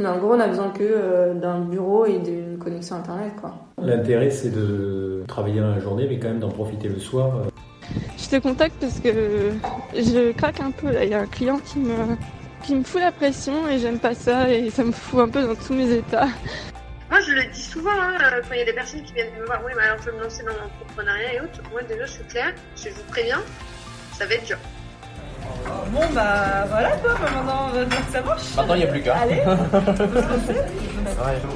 Mais en gros, on a besoin que euh, d'un bureau et d'une connexion internet, quoi. L'intérêt, c'est de travailler dans la journée, mais quand même d'en profiter le soir. Je te contacte parce que je craque un peu là. Il y a un client qui me, qui me fout la pression et j'aime pas ça et ça me fout un peu dans tous mes états. Moi, je le dis souvent, hein, quand il y a des personnes qui viennent me voir, oui, mais alors je vais me lancer dans l'entrepreneuriat et autres. Moi, déjà, je suis claire, je vous préviens, ça va être dur. Bon bah voilà quoi, bah, maintenant on va dire que ça marche. Maintenant il n'y a plus qu'à. Allez,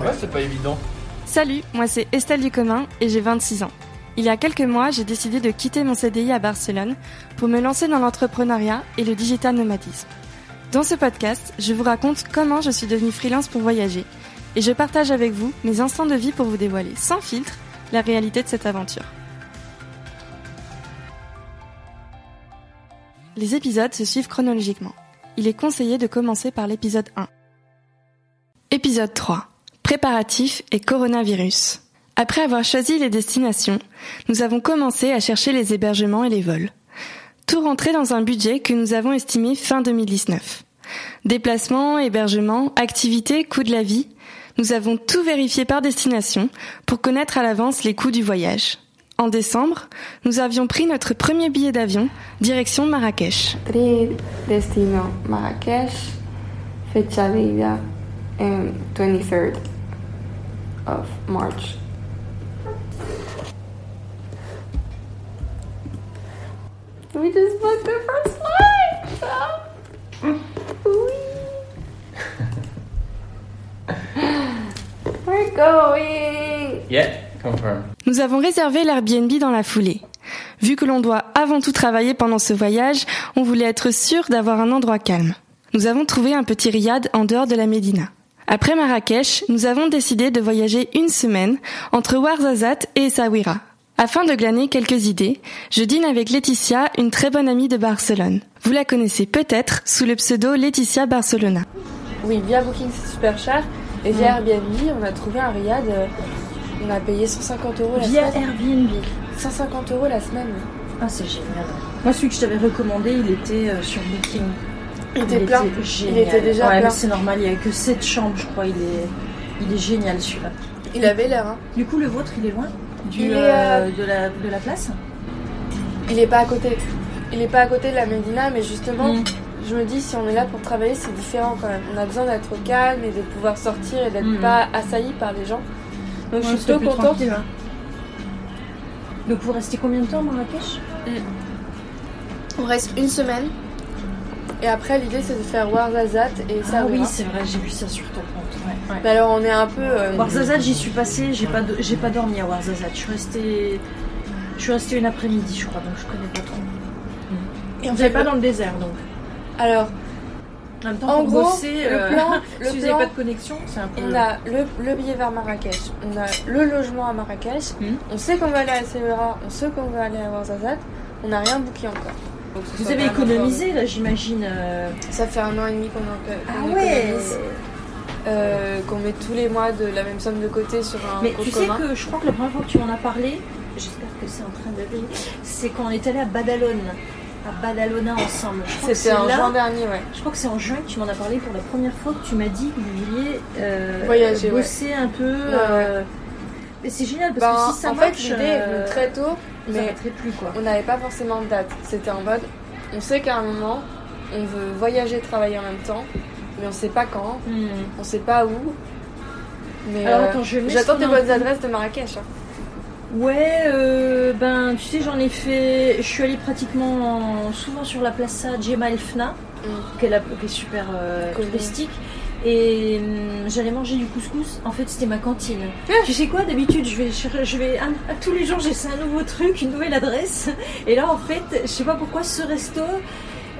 Ouais, c'est pas évident. Salut, moi c'est Estelle Ducommun et j'ai 26 ans. Il y a quelques mois, j'ai décidé de quitter mon CDI à Barcelone pour me lancer dans l'entrepreneuriat et le digital nomadisme. Dans ce podcast, je vous raconte comment je suis devenue freelance pour voyager et je partage avec vous mes instants de vie pour vous dévoiler sans filtre la réalité de cette aventure. Les épisodes se suivent chronologiquement. Il est conseillé de commencer par l'épisode 1. Épisode 3. Préparatifs et coronavirus. Après avoir choisi les destinations, nous avons commencé à chercher les hébergements et les vols. Tout rentrait dans un budget que nous avons estimé fin 2019. Déplacements, hébergements, activités, coût de la vie, nous avons tout vérifié par destination pour connaître à l'avance les coûts du voyage. En décembre, nous avions pris notre premier billet d'avion, direction Marrakech. Tri destino Marrakech, fecha de ida en 23rd of March. We just booked the first flight. Oui. We're going. Yeah. Nous avons réservé l'Airbnb dans la foulée. Vu que l'on doit avant tout travailler pendant ce voyage, on voulait être sûr d'avoir un endroit calme. Nous avons trouvé un petit riad en dehors de la Médina. Après Marrakech, nous avons décidé de voyager une semaine entre Ouarzazate et Essaouira. Afin de glaner quelques idées, je dîne avec Laetitia, une très bonne amie de Barcelone. Vous la connaissez peut-être sous le pseudo Laetitia Barcelona. Oui, via Booking c'est super cher. Et via Airbnb, on a trouvé un riad. Euh, On a payé 150 euros la via semaine. Airbnb. 150 euros la semaine. Ah c'est génial. Moi celui que je t'avais recommandé, il était euh, sur Booking. Il était plein. génial. Il était déjà ouais, plein. c'est normal, il n'y a que 7 chambres, je crois. Il est, il est génial celui-là. Il avait l'air, hein. Du coup, le vôtre, il est loin du, est, euh, de, la, de la place Il est pas à côté. Il est pas à côté de la Médina, mais justement, Mm. je me dis, si on est là pour travailler, c'est différent quand même. On a besoin d'être calme et de pouvoir sortir et d'être Mm. pas assailli par les gens. Donc je Ouais, suis plutôt contente. hein. Donc vous restez combien de temps à Marrakech? On reste une semaine. Et après, l'idée, c'est de faire Ouarzazate et ça. Ah oui, c'est vrai, j'ai vu ça sur ton compte. Ouais. ouais. Mais alors, on est un peu. euh, Ouarzazate, j'y suis passée, j'ai pas, de- j'ai pas dormi à Ouarzazate. Je suis restée, je suis restée une après-midi, je crois, donc je connais pas trop. Et On pas pas dans le désert, donc. Alors, En même temps, En pour gros, bosser, le euh, plan- le si vous plan- n'avez pas de connexion, c'est un peu. on a le, le billet vers Marrakech, on a le logement à Marrakech, Mhm. on sait qu'on veut aller à Severa, on sait qu'on veut aller à Ouarzazate, on n'a rien booké encore. Vous avez économisé, là, j'imagine. euh. Ça fait un an et demi qu'on en- Ah ouais, euh, qu'on met tous les mois de la même somme de côté sur un Mais tu sais commun. que je crois que la première fois que tu m'en as parlé, j'espère que c'est en train d'aller, c'est quand on est allé à Badalone, à Badalona ensemble. C'était en là- juin dernier, ouais. Je crois que c'est en juin que tu m'en as parlé pour la première fois que tu m'as dit que vous vouliez euh, Voyager, ouais. bosser un peu. euh, Mais c'est génial parce Ben, que si ça en marche, fait, l'idée euh, très tôt, mais plus quoi. on n'avait pas forcément de date. C'était en mode, on sait qu'à un moment, on veut voyager, travailler en même temps, mais on sait pas quand, Hmm. on sait pas où. Mais euh, j'attends des bonnes adresses de Marrakech. hein. Ouais, euh, ben tu sais, j'en ai fait. Je suis allée pratiquement souvent sur la plaza Djema El Fna, Mm. qui, est la- qui est super euh, touristique. Et hum, j'allais manger du couscous. En fait, c'était ma cantine. tu sais quoi D'habitude, je vais, je vais tous les jours, j'essaie un nouveau truc, une nouvelle adresse. Et là, en fait, je sais pas pourquoi ce resto.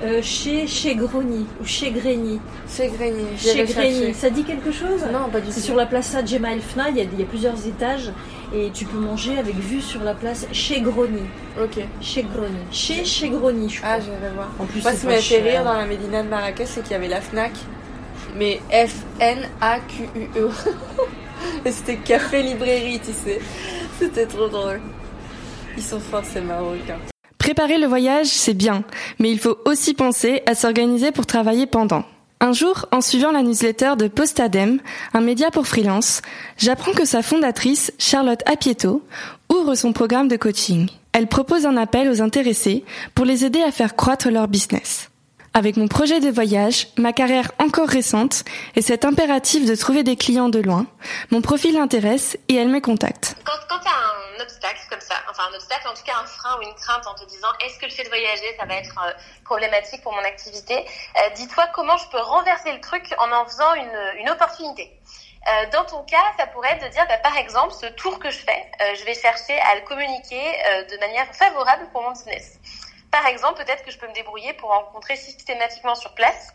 euh, chez chez Groni ou chez Greni. Chez Greny. Chez chercher. ça dit quelque chose? Non, pas du C'est tout. sur la plaza Djema El Fna, il y, a, il y a plusieurs étages et tu peux manger avec vue sur la place chez Groni. Ok. Chez Groni. Chez chez Groni, je crois. Ah, j'irai voir. en plus, Moi, c'est ce qui pas m'a fait rire dans la Médina de Marrakech, c'est qu'il y avait la Fnac, mais F-N-A-Q-U-E. Et c'était café librairie, tu sais. C'était trop drôle. Ils sont forts, ces Marocains. Préparer le voyage, c'est bien, mais il faut aussi penser à s'organiser pour travailler pendant. Un jour, en suivant la newsletter de Postadem, un média pour freelance, j'apprends que sa fondatrice, Charlotte Apieto, ouvre son programme de coaching. Elle propose un appel aux intéressés pour les aider à faire croître leur business. Avec mon projet de voyage, ma carrière encore récente et cet impératif de trouver des clients de loin, mon profil l'intéresse et elle me contacte. Quand, tu as un obstacle comme ça, enfin un obstacle, en tout cas un frein ou une crainte en te disant est-ce que le fait de voyager, ça va être euh, problématique pour mon activité, euh, dis-toi comment je peux renverser le truc en en faisant une, une opportunité. Euh, dans ton cas, ça pourrait être de dire, bah, par exemple, ce tour que je fais, je vais chercher à le communiquer de manière favorable pour mon business. Par exemple, peut-être que je peux me débrouiller pour rencontrer systématiquement sur place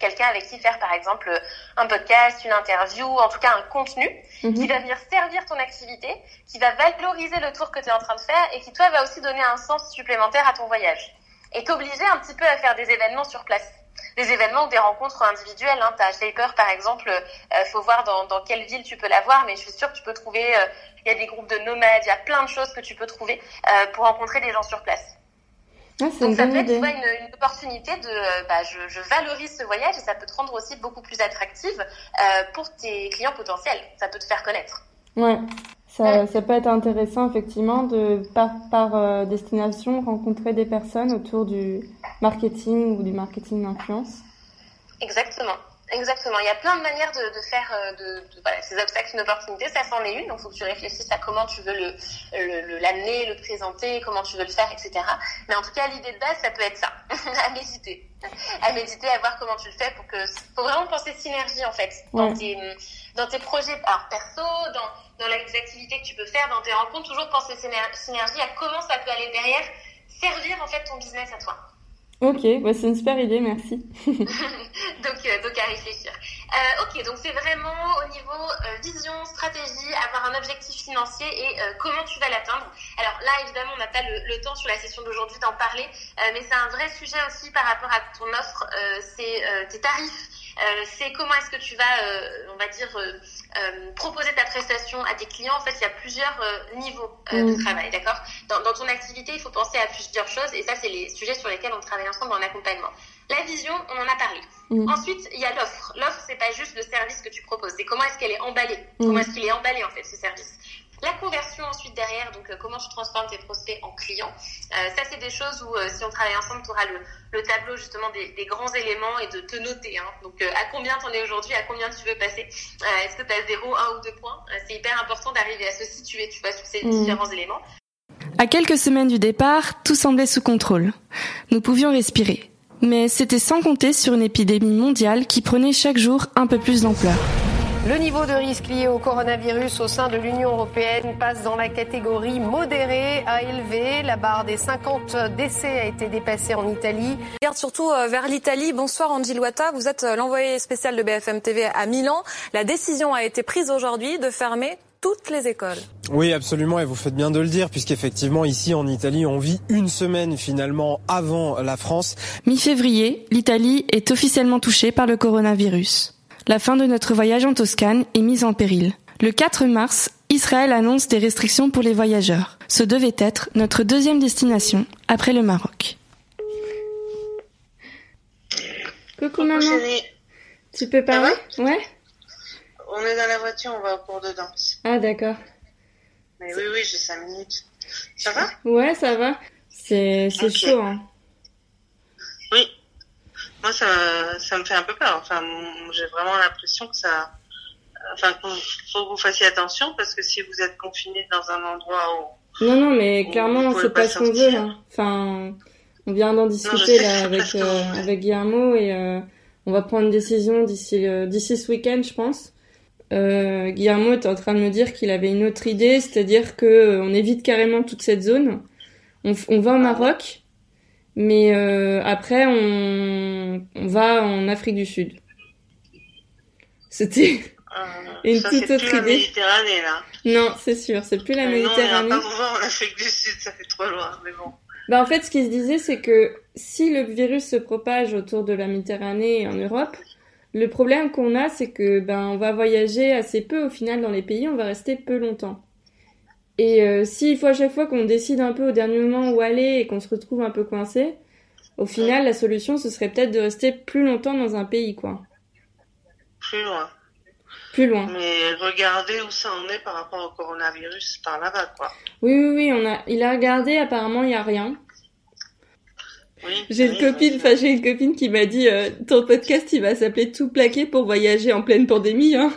quelqu'un avec qui faire, par exemple, un podcast, une interview, en tout cas un contenu Mhm. qui va venir servir ton activité, qui va valoriser le tour que tu es en train de faire et qui, toi, va aussi donner un sens supplémentaire à ton voyage. Et t'obliger un petit peu à faire des événements sur place. Des événements ou des rencontres individuelles. Hein. T'as Shaper, par exemple, euh, faut voir dans, dans quelle ville tu peux l'avoir, mais je suis sûre que tu peux trouver, euh, il y a des groupes de nomades, il y a plein de choses que tu peux trouver euh, pour rencontrer des gens sur place. Ah, Donc ça peut être tu idée. vois, une, une opportunité de, euh, bah, je, je valorise ce voyage et ça peut te rendre aussi beaucoup plus attractive euh, pour tes clients potentiels. Ça peut te faire connaître. Ouais, ça, ça peut être intéressant effectivement de par, par euh, destination rencontrer des personnes autour du marketing ou du marketing d'influence. Exactement. Exactement. Il y a plein de manières de, de faire euh, de, de- voilà, ces obstacles une opportunité. Ça c'en est une. Donc, il faut que tu réfléchisses à comment tu veux le le- le- l'amener, le, présenter, comment tu veux le faire, etc. Mais en tout cas, l'idée de base, ça peut être ça. à méditer. À méditer, à voir comment tu le fais pour que. faut vraiment penser synergie, en fait, dans, Ouais. tes, dans tes projets alors, perso, dans, dans les activités que tu peux faire, dans tes rencontres. Toujours penser syner- synergie à comment ça peut aller derrière servir, en fait, ton business à toi. Ok, bah, c'est une super idée, merci. donc, euh, donc à réfléchir. Euh, ok, donc c'est vraiment au niveau euh, vision, stratégie, avoir un objectif financier et comment tu vas l'atteindre. Alors là, évidemment, on n'a pas le, temps sur la session d'aujourd'hui d'en parler, mais c'est un vrai sujet aussi par rapport à ton offre, c'est tes tarifs. Euh, c'est comment est-ce que tu vas, euh, on va dire, euh, proposer ta prestation à tes clients. En fait, il y a plusieurs niveaux de Mm. travail, d'accord? Dans, dans ton activité, il faut penser à plusieurs choses, et ça, c'est les sujets sur lesquels on travaille ensemble en accompagnement. La vision, on en a parlé. Mm. Ensuite, il y a l'offre. L'offre, c'est pas juste le service que tu proposes, c'est comment est-ce qu'elle est emballée, Mm. comment est-ce qu'il est emballé en fait ce service? La conversion ensuite derrière, donc euh, comment tu transformes tes prospects en clients. Euh, ça, c'est des choses où euh, si on travaille ensemble, tu auras le, le tableau justement des, des grands éléments et de te noter. Hein. Donc à combien t'en es aujourd'hui, à combien tu veux passer. Est-ce que tu as 0, 1 ou 2 points? C'est hyper important d'arriver à se situer, tu vois, sur ces Mm. différents éléments. À quelques semaines du départ, tout semblait sous contrôle. Nous pouvions respirer. Mais c'était sans compter sur une épidémie mondiale qui prenait chaque jour un peu plus d'ampleur. Le niveau de risque lié au coronavirus au sein de l'Union européenne passe dans la catégorie modérée à élevée. La barre des 50 décès a été dépassée en Italie. regarde surtout euh, vers l'Italie. Bonsoir Angie Loata, vous êtes euh, l'envoyé spécial de BFM TV à Milan. La décision a été prise aujourd'hui de fermer toutes les écoles. Oui, absolument, et vous faites bien de le dire, puisqu'effectivement, ici en Italie, on vit une semaine finalement avant la France. Mi-février, l'Italie est officiellement touchée par le coronavirus. La fin de notre voyage en Toscane est mise en péril. Le 4 mars, Israël annonce des restrictions pour les voyageurs. Ce devait être notre deuxième destination après le Maroc. Coucou maman, tu peux parler Ouais On est dans la voiture, on va au cours de danse. Ah d'accord. Mais oui, oui, j'ai 5 minutes. Ça va? Ouais, ça va. C'est chaud, hein. Moi, ça, ça me fait un peu peur. Enfin, j'ai vraiment l'impression que ça. Enfin, qu'il faut que vous fassiez attention parce que si vous êtes confiné dans un endroit où. Non, non, mais clairement, c'est pas pas ce qu'on veut. hein. Enfin, on vient d'en discuter là avec euh, avec Guillermo et euh, on va prendre une décision d'ici euh, d'ici ce week-end, je pense. Euh, Guillermo était en train de me dire qu'il avait une autre idée, c'est-à-dire que on évite carrément toute cette zone. On, on va Ah au Maroc, mais euh, après on, on va en Afrique du Sud. C'était Euh, Une ça, toute c'est autre plus la idée. Méditerranée, là. non, c'est sûr, c'est plus la Euh, Méditerranée. Non, on va pas en Afrique du Sud, ça fait trop loin, mais bon. Bah en fait, ce qui se disait, c'est que si le virus se propage autour de la Méditerranée et en Europe, le problème qu'on a, c'est que ben on va voyager assez peu au final dans les pays, on va rester peu longtemps. Et euh, s'il faut à chaque fois qu'on décide un peu au dernier moment où aller et qu'on se retrouve un peu coincé, Au final, la solution, ce serait peut-être de rester plus longtemps dans un pays, quoi. Plus loin. Plus loin. Mais regardez où ça en est par rapport au coronavirus par là-bas, quoi. Oui, oui, oui, on a, il a regardé, apparemment, il y a rien. Oui, J'ai une copine, enfin, j'ai une copine qui m'a dit, euh, ton podcast, il va s'appeler Tout plaqué pour voyager en pleine pandémie, hein.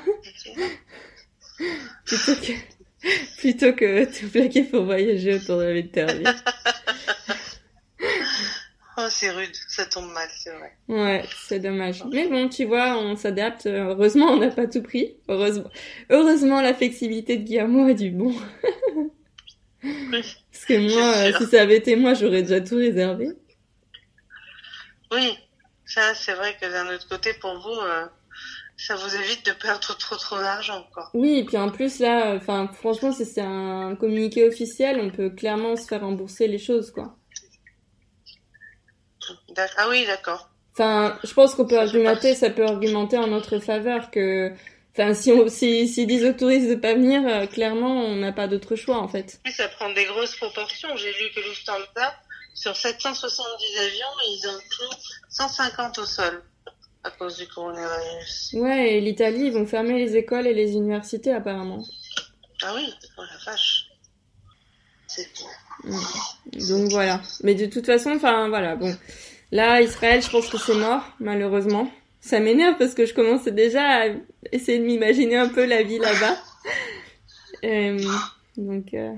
que, plutôt que Tout plaqué pour voyager autour de la Méditerranée. Oh, c'est rude, ça tombe mal, c'est vrai. Ouais, c'est dommage. Mais bon, tu vois, on s'adapte. Heureusement, on n'a pas tout pris. Heureusement, heureusement, la flexibilité de Guillermo a du bon. Parce que moi, euh, si ça avait été moi, j'aurais déjà tout réservé. Oui, ça, c'est vrai que d'un autre côté, pour vous, euh, ça vous évite de perdre trop, trop d'argent, quoi. Oui, et puis en plus là, enfin, franchement, si c'est un communiqué officiel, on peut clairement se faire rembourser les choses, quoi. Ah oui, d'accord. Enfin, je pense qu'on peut argumenter, ça peut argumenter en notre faveur que, enfin, si on, si, s'ils disent aux touristes de pas venir, euh, clairement, on n'a pas d'autre choix, en fait. Oui, ça prend des grosses proportions. J'ai lu que Lufthansa, sur 770 avions, ils ont pris 150 au sol à cause du coronavirus. Ouais, et l'Italie, ils vont fermer les écoles et les universités, apparemment. Ah oui, oh la vache. C'est Mm. Donc voilà. Mais de toute façon, enfin voilà, bon. Là, Israël, je pense que c'est mort, malheureusement. Ça m'énerve parce que je commençais déjà à essayer de m'imaginer un peu la vie là-bas. Euh, donc, euh,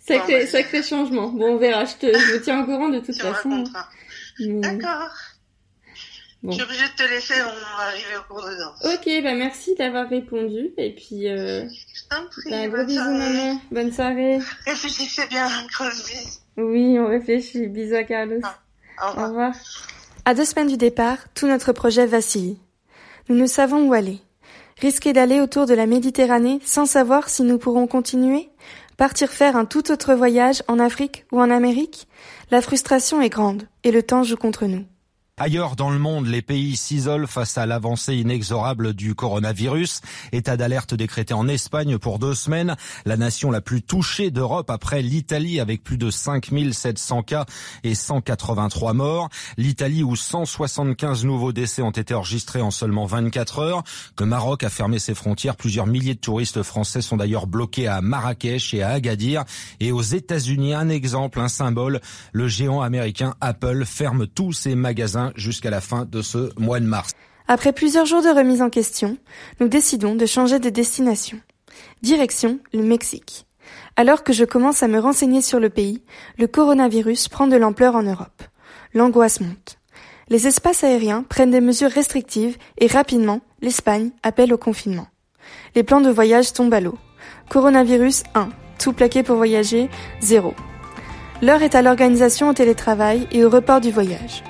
sacré, Bon, bah, sacré changement. Bon, on verra. Je, te, je vous tiens au courant de toute Tu façon. D'accord. Bon. Je suis obligée de te laisser, on va arriver au cours de danse. Ok, bah merci d'avoir répondu. Et puis, euh, Je t'en prie, bah, gros bisous, soirée. maman. Bonne soirée. Réfléchissez bien, bise. Oui, on réfléchit. Bisous à Carlos. Au revoir. Au revoir. À deux semaines du départ, tout notre projet vacille. Nous ne savons où aller. Risquer d'aller autour de la Méditerranée sans savoir si nous pourrons continuer? Partir faire un tout autre voyage en Afrique ou en Amérique? La frustration est grande et le temps joue contre nous. Ailleurs dans le monde, les pays s'isolent face à l'avancée inexorable du coronavirus. État d'alerte décrété en Espagne pour deux semaines. La nation la plus touchée d'Europe après l'Italie avec plus de 5700 cas et 183 morts. L'Italie où 175 nouveaux décès ont été enregistrés en seulement 24 heures. Le Maroc a fermé ses frontières. Plusieurs milliers de touristes français sont d'ailleurs bloqués à Marrakech et à Agadir. Et aux États-Unis, un exemple, un symbole. Le géant américain Apple ferme tous ses magasins jusqu'à la fin de ce mois de mars. Après plusieurs jours de remise en question, nous décidons de changer de destination. Direction le Mexique. Alors que je commence à me renseigner sur le pays, le coronavirus prend de l'ampleur en Europe. L'angoisse monte. Les espaces aériens prennent des mesures restrictives et rapidement, l'Espagne appelle au confinement. Les plans de voyage tombent à l'eau. Coronavirus 1. Tout plaqué pour voyager 0. L'heure est à l'organisation au télétravail et au report du voyage.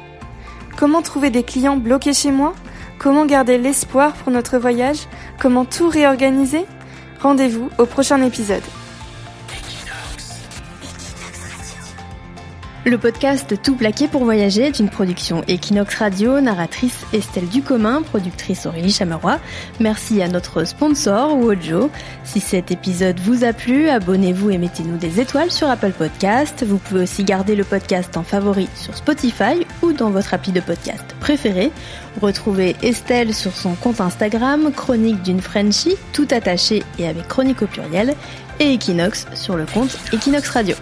Comment trouver des clients bloqués chez moi? Comment garder l'espoir pour notre voyage? Comment tout réorganiser? Rendez-vous au prochain épisode. Le podcast Tout plaqué pour voyager est une production Equinox Radio, narratrice Estelle Ducommun, productrice Aurélie Chameroy. Merci à notre sponsor Wojo. Si cet épisode vous a plu, abonnez-vous et mettez-nous des étoiles sur Apple Podcast. Vous pouvez aussi garder le podcast en favori sur Spotify ou dans votre appli de podcast préféré. Retrouvez Estelle sur son compte Instagram, Chronique d'une Frenchie, tout attaché et avec chronique au pluriel, et Equinox sur le compte Equinox Radio.